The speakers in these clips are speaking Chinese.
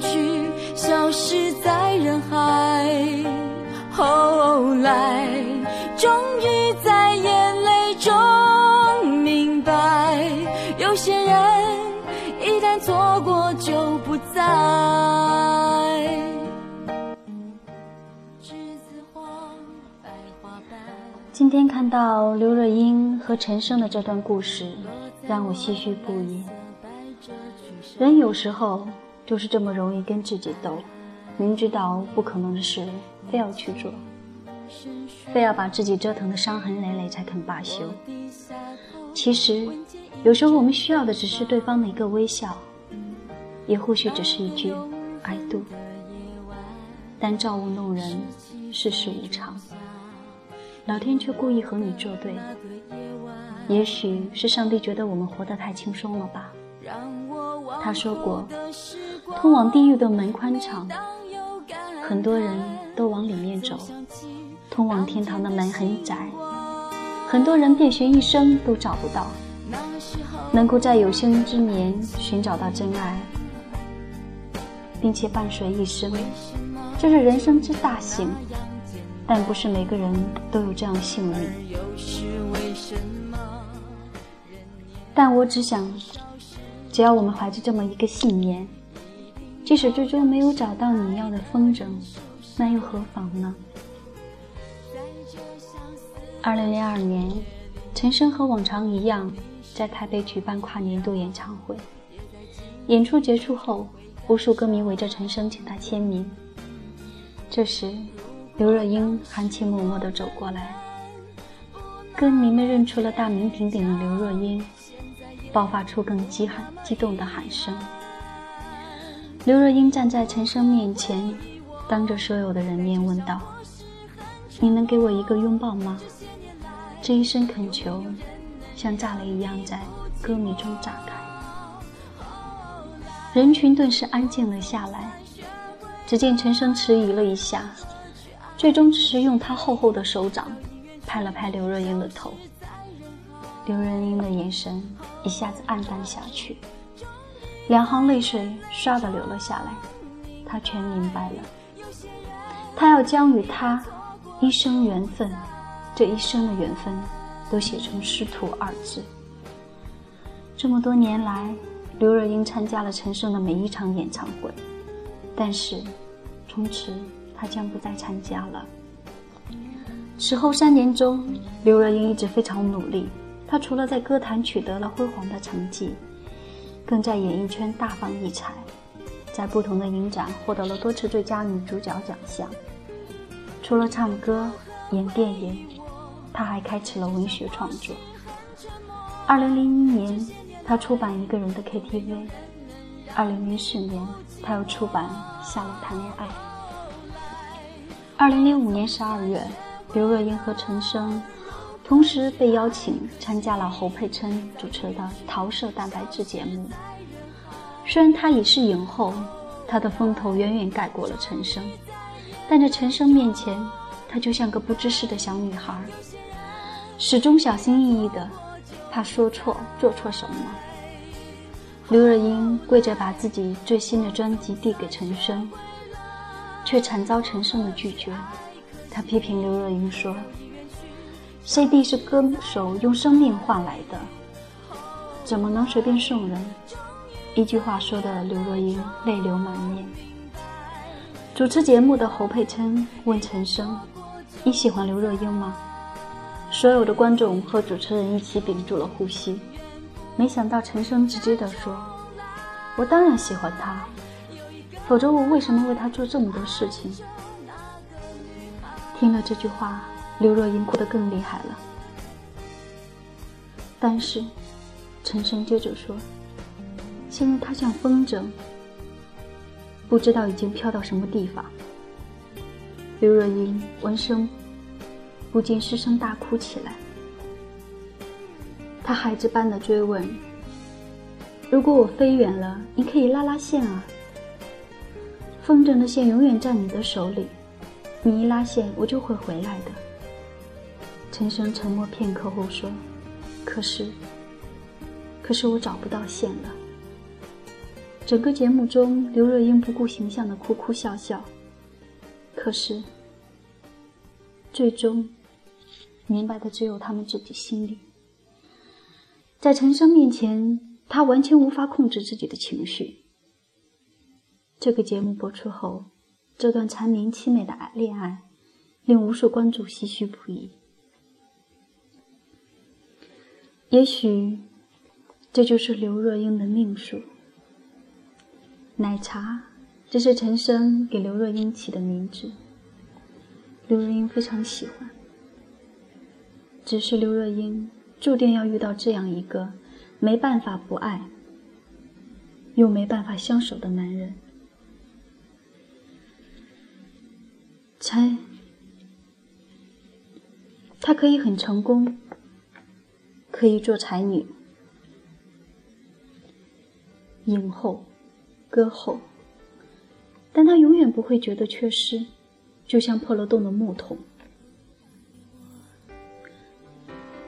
去，消失在人海。后来，终于在眼泪中明白，有些人一旦错过就不再。今天看到刘若英和陈升的这段故事，让我唏嘘不已。人有时候就是这么容易跟自己斗，明知道不可能的事，非要去做，非要把自己折腾的伤痕累累才肯罢休。其实，有时候我们需要的只是对方的一个微笑，也或许只是一句“爱度”。但造物弄人，世事无常。老天却故意和你作对，也许是上帝觉得我们活得太轻松了吧。他说过，通往地狱的门宽敞，很多人都往里面走；通往天堂的门很窄，很多人遍寻一生都找不到。能够在有生之年寻找到真爱，并且伴随一生，这是人生之大幸。但不是每个人都有这样幸运。但我只想，只要我们怀着这么一个信念，即使最终没有找到你要的风筝，那又何妨呢？二零零二年，陈升和往常一样在台北举办跨年度演唱会。演出结束后，无数歌迷围着陈升请他签名。这时。刘若英含情脉脉地走过来，歌迷们认出了大名鼎鼎的刘若英，爆发出更激喊、激动的喊声。刘若英站在陈升面前，当着所有的人面问道：“你能给我一个拥抱吗？”这一声恳求，像炸雷一样在歌迷中炸开，人群顿时安静了下来。只见陈升迟疑了一下。最终只是用他厚厚的手掌拍了拍刘若英的头，刘若英的眼神一下子黯淡下去，两行泪水唰的流了下来。他全明白了，他要将与他一生缘分，这一生的缘分都写成师徒二字。这么多年来，刘若英参加了陈升的每一场演唱会，但是从此。他将不再参加了。此后三年中，刘若英一直非常努力。她除了在歌坛取得了辉煌的成绩，更在演艺圈大放异彩，在不同的影展获得了多次最佳女主角奖项。除了唱歌、演电影，她还开始了文学创作。二零零一年，她出版《一个人的 KTV》；二零零四年，她又出版《下楼谈恋爱》。二零零五年十二月，刘若英和陈升同时被邀请参加了侯佩岑主持的《桃色蛋白质》节目。虽然她已是影后，她的风头远远盖过了陈升，但在陈升面前，她就像个不知事的小女孩，始终小心翼翼的，怕说错做错什么。刘若英跪着把自己最新的专辑递给陈升。却惨遭陈升的拒绝。他批评刘若英说：“CD 是歌手用生命换来的，怎么能随便送人？”一句话说的刘若英泪流满面。主持节目的侯佩岑问陈升：“你喜欢刘若英吗？”所有的观众和主持人一起屏住了呼吸。没想到陈升直接地说：“我当然喜欢她。”否则我为什么为她做这么多事情？听了这句话，刘若英哭得更厉害了。但是，陈升接着说：“现在他像风筝，不知道已经飘到什么地方。”刘若英闻声不禁失声大哭起来。他孩子般的追问：“如果我飞远了，你可以拉拉线啊？”风筝的线永远在你的手里，你一拉线，我就会回来的。陈升沉默片刻后说：“可是，可是我找不到线了。整个节目中，刘若英不顾形象的哭哭笑笑，可是，最终明白的只有他们自己心里。在陈升面前，她完全无法控制自己的情绪。这个节目播出后，这段缠绵凄美的爱恋爱，令无数观众唏嘘不已。也许，这就是刘若英的命数。奶茶，这是陈升给刘若英起的名字。刘若英非常喜欢，只是刘若英注定要遇到这样一个没办法不爱，又没办法相守的男人。才，他可以很成功，可以做才女、影后、歌后，但他永远不会觉得缺失，就像破了洞的木桶，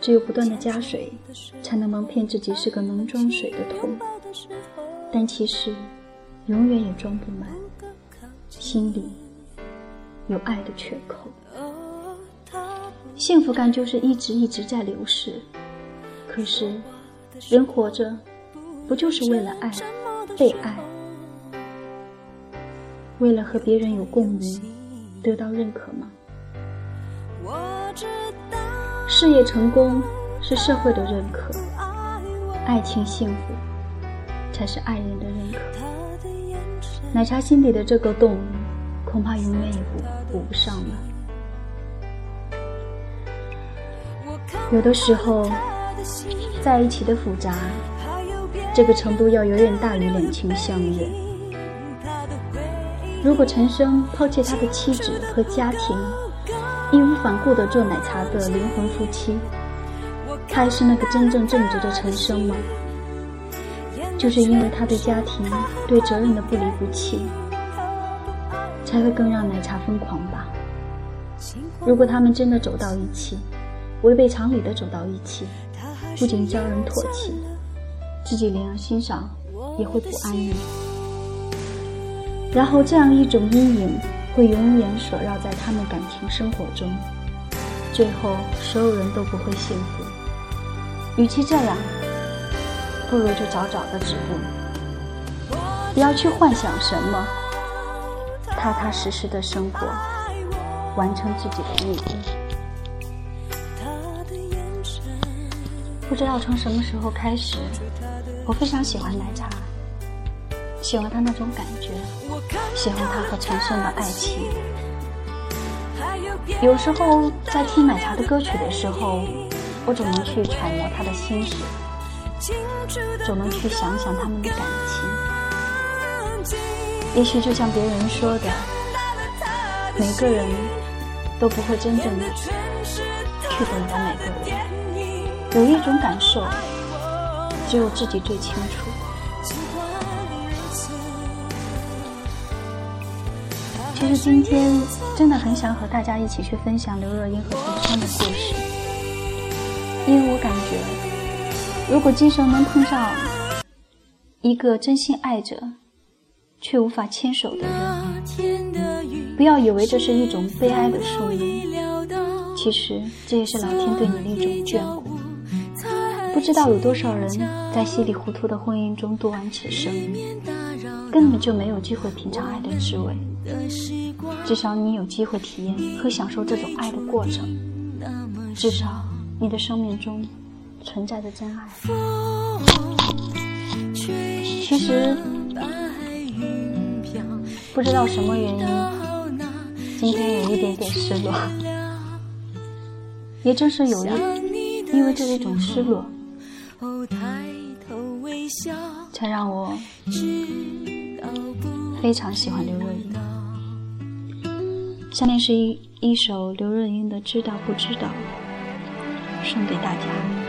只有不断的加水，才能蒙骗自己是个能装水的桶，但其实永远也装不满，心里。有爱的缺口，幸福感就是一直一直在流逝。可是，人活着，不就是为了爱、被爱，为了和别人有共鸣，得到认可吗？事业成功是社会的认可，爱情幸福才是爱人的认可。奶茶心里的这个洞。恐怕永远也补补不上了。有的时候，在一起的复杂，这个程度要远远大于两情相悦。如果陈升抛弃他的妻子和家庭，义无反顾地做奶茶的灵魂夫妻，他还是那个真正正直的陈升吗？就是因为他对家庭、对责任的不离不弃。才会更让奶茶疯狂吧。如果他们真的走到一起，违背常理的走到一起，不仅叫人唾弃，自己连欣赏也会不安逸。然后这样一种阴影会永远锁绕在他们感情生活中，最后所有人都不会幸福。与其这样，不如就早早的止步，不要去幻想什么。踏踏实实的生活，完成自己的义务。不知道从什么时候开始，我非常喜欢奶茶，喜欢他那种感觉，喜欢他和陈升的爱情。有时候在听奶茶的歌曲的时候，我总能去揣摩他的心事，总能去想想他们的感情。也许就像别人说的，每个人都不会真正去懂得每个人。有一种感受，只有自己最清楚。其实今天真的很想和大家一起去分享刘若英和陈升的故事，因为我感觉，如果今生能碰上一个真心爱着。却无法牵手的人，不要以为这是一种悲哀的宿命，其实这也是老天对你的一种眷顾。不知道有多少人在稀里糊涂的婚姻中度完此生，根本就没有机会品尝爱的滋味。至少你有机会体验和享受这种爱的过程，至少你的生命中存在着真爱。其实。不知道什么原因，今天有一点点失落。也正是有一，因为这一种失落，才让我非常喜欢刘若英。下面是一一首刘若英的《知道不知道》，送给大家。